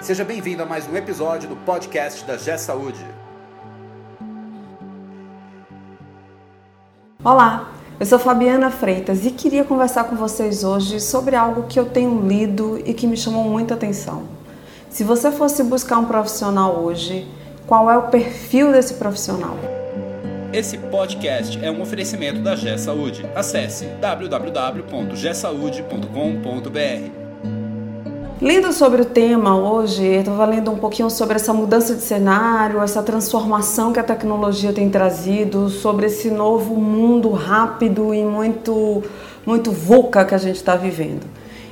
Seja bem-vindo a mais um episódio do podcast da G Saúde. Olá, eu sou Fabiana Freitas e queria conversar com vocês hoje sobre algo que eu tenho lido e que me chamou muita atenção. Se você fosse buscar um profissional hoje, qual é o perfil desse profissional? Esse podcast é um oferecimento da G Saúde. Acesse www.gsaude.com.br. Lendo sobre o tema hoje, eu estava lendo um pouquinho sobre essa mudança de cenário, essa transformação que a tecnologia tem trazido, sobre esse novo mundo rápido e muito, muito VUCA que a gente está vivendo.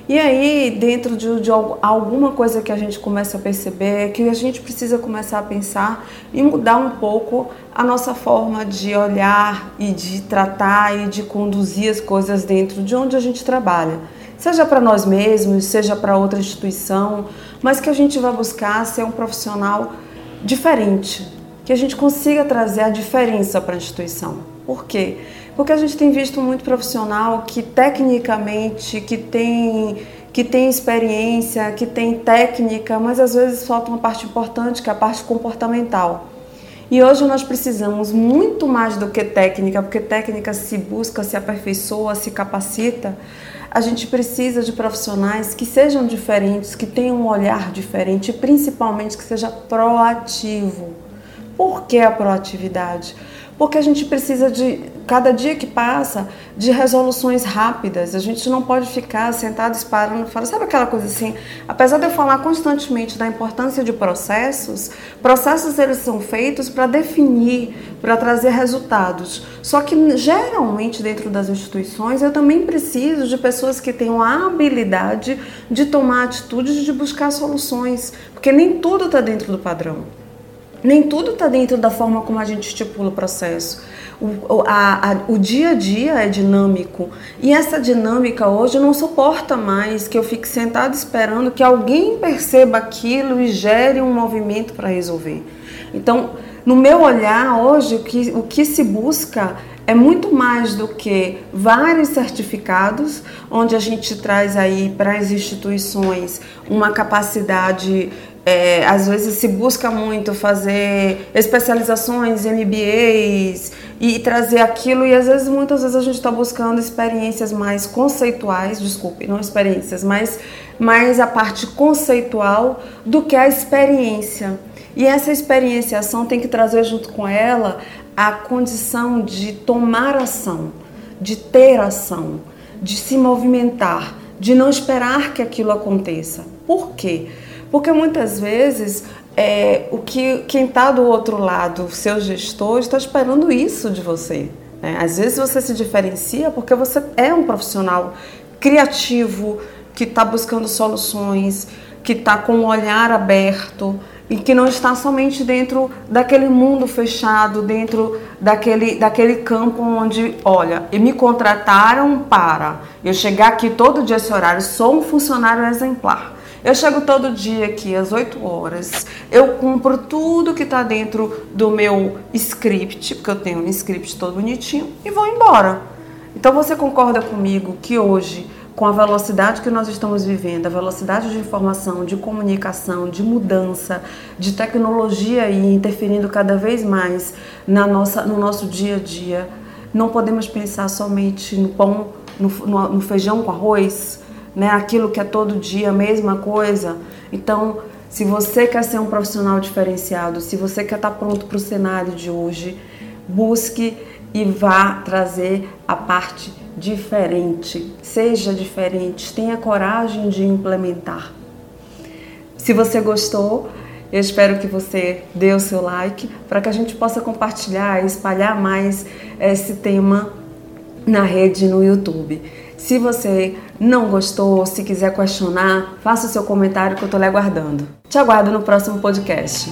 E aí, dentro de, de, alguma coisa que a gente começa a perceber, que a gente precisa começar a pensar e mudar um pouco a nossa forma de olhar e de tratar e de conduzir as coisas dentro de onde a gente trabalha seja para nós mesmos, seja para outra instituição, mas que a gente vai buscar ser um profissional diferente, que a gente consiga trazer a diferença para a instituição. Por quê? Porque a gente tem visto muito profissional que tecnicamente, que tem que tem experiência, que tem técnica, mas às vezes falta uma parte importante, que é a parte comportamental. E hoje nós precisamos muito mais do que técnica, porque técnica se busca, se aperfeiçoa, se capacita, a gente precisa de profissionais que sejam diferentes, que tenham um olhar diferente e principalmente que seja proativo. Por que a proatividade? porque a gente precisa de, cada dia que passa, de resoluções rápidas. A gente não pode ficar sentado esperando fora. Sabe aquela coisa assim? Apesar de eu falar constantemente da importância de processos, processos eles são feitos para definir, para trazer resultados. Só que geralmente dentro das instituições eu também preciso de pessoas que tenham a habilidade de tomar atitudes de buscar soluções, porque nem tudo está dentro do padrão. Nem tudo está dentro da forma como a gente estipula o processo. O, a, a, o dia a dia é dinâmico e essa dinâmica hoje não suporta mais que eu fique sentado esperando que alguém perceba aquilo e gere um movimento para resolver. Então, no meu olhar hoje, o que, o que se busca é muito mais do que vários certificados, onde a gente traz aí para as instituições uma capacidade é, às vezes se busca muito fazer especializações, MBAs e trazer aquilo e às vezes muitas vezes a gente está buscando experiências mais conceituais, desculpe, não experiências, mas mais a parte conceitual do que a experiência. E essa experienciação tem que trazer junto com ela a condição de tomar ação, de ter ação, de se movimentar, de não esperar que aquilo aconteça. Por quê? Porque muitas vezes é, o que quem está do outro lado, seu gestor, está esperando isso de você. Né? Às vezes você se diferencia porque você é um profissional criativo, que está buscando soluções, que está com o olhar aberto e que não está somente dentro daquele mundo fechado, dentro daquele, daquele campo onde, olha, e me contrataram para eu chegar aqui todo dia esse horário, sou um funcionário exemplar. Eu chego todo dia aqui às 8 horas, eu cumpro tudo que está dentro do meu script, porque eu tenho um script todo bonitinho, e vou embora. Então você concorda comigo que hoje, com a velocidade que nós estamos vivendo, a velocidade de informação, de comunicação, de mudança, de tecnologia e interferindo cada vez mais na nossa, no nosso dia a dia, não podemos pensar somente no pão, no, no, no feijão com arroz, né? Aquilo que é todo dia a mesma coisa. Então, se você quer ser um profissional diferenciado, se você quer estar pronto para o cenário de hoje, busque e vá trazer a parte diferente. Seja diferente, tenha coragem de implementar. Se você gostou, eu espero que você dê o seu like para que a gente possa compartilhar e espalhar mais esse tema na rede no YouTube. Se você não gostou, se quiser questionar, faça o seu comentário que eu estou lhe aguardando. Te aguardo no próximo podcast.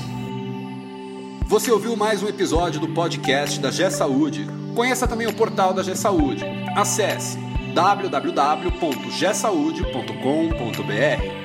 Você ouviu mais um episódio do podcast da G Saúde. Conheça também o portal da G Saúde. Acesse www.gsaude.com.br.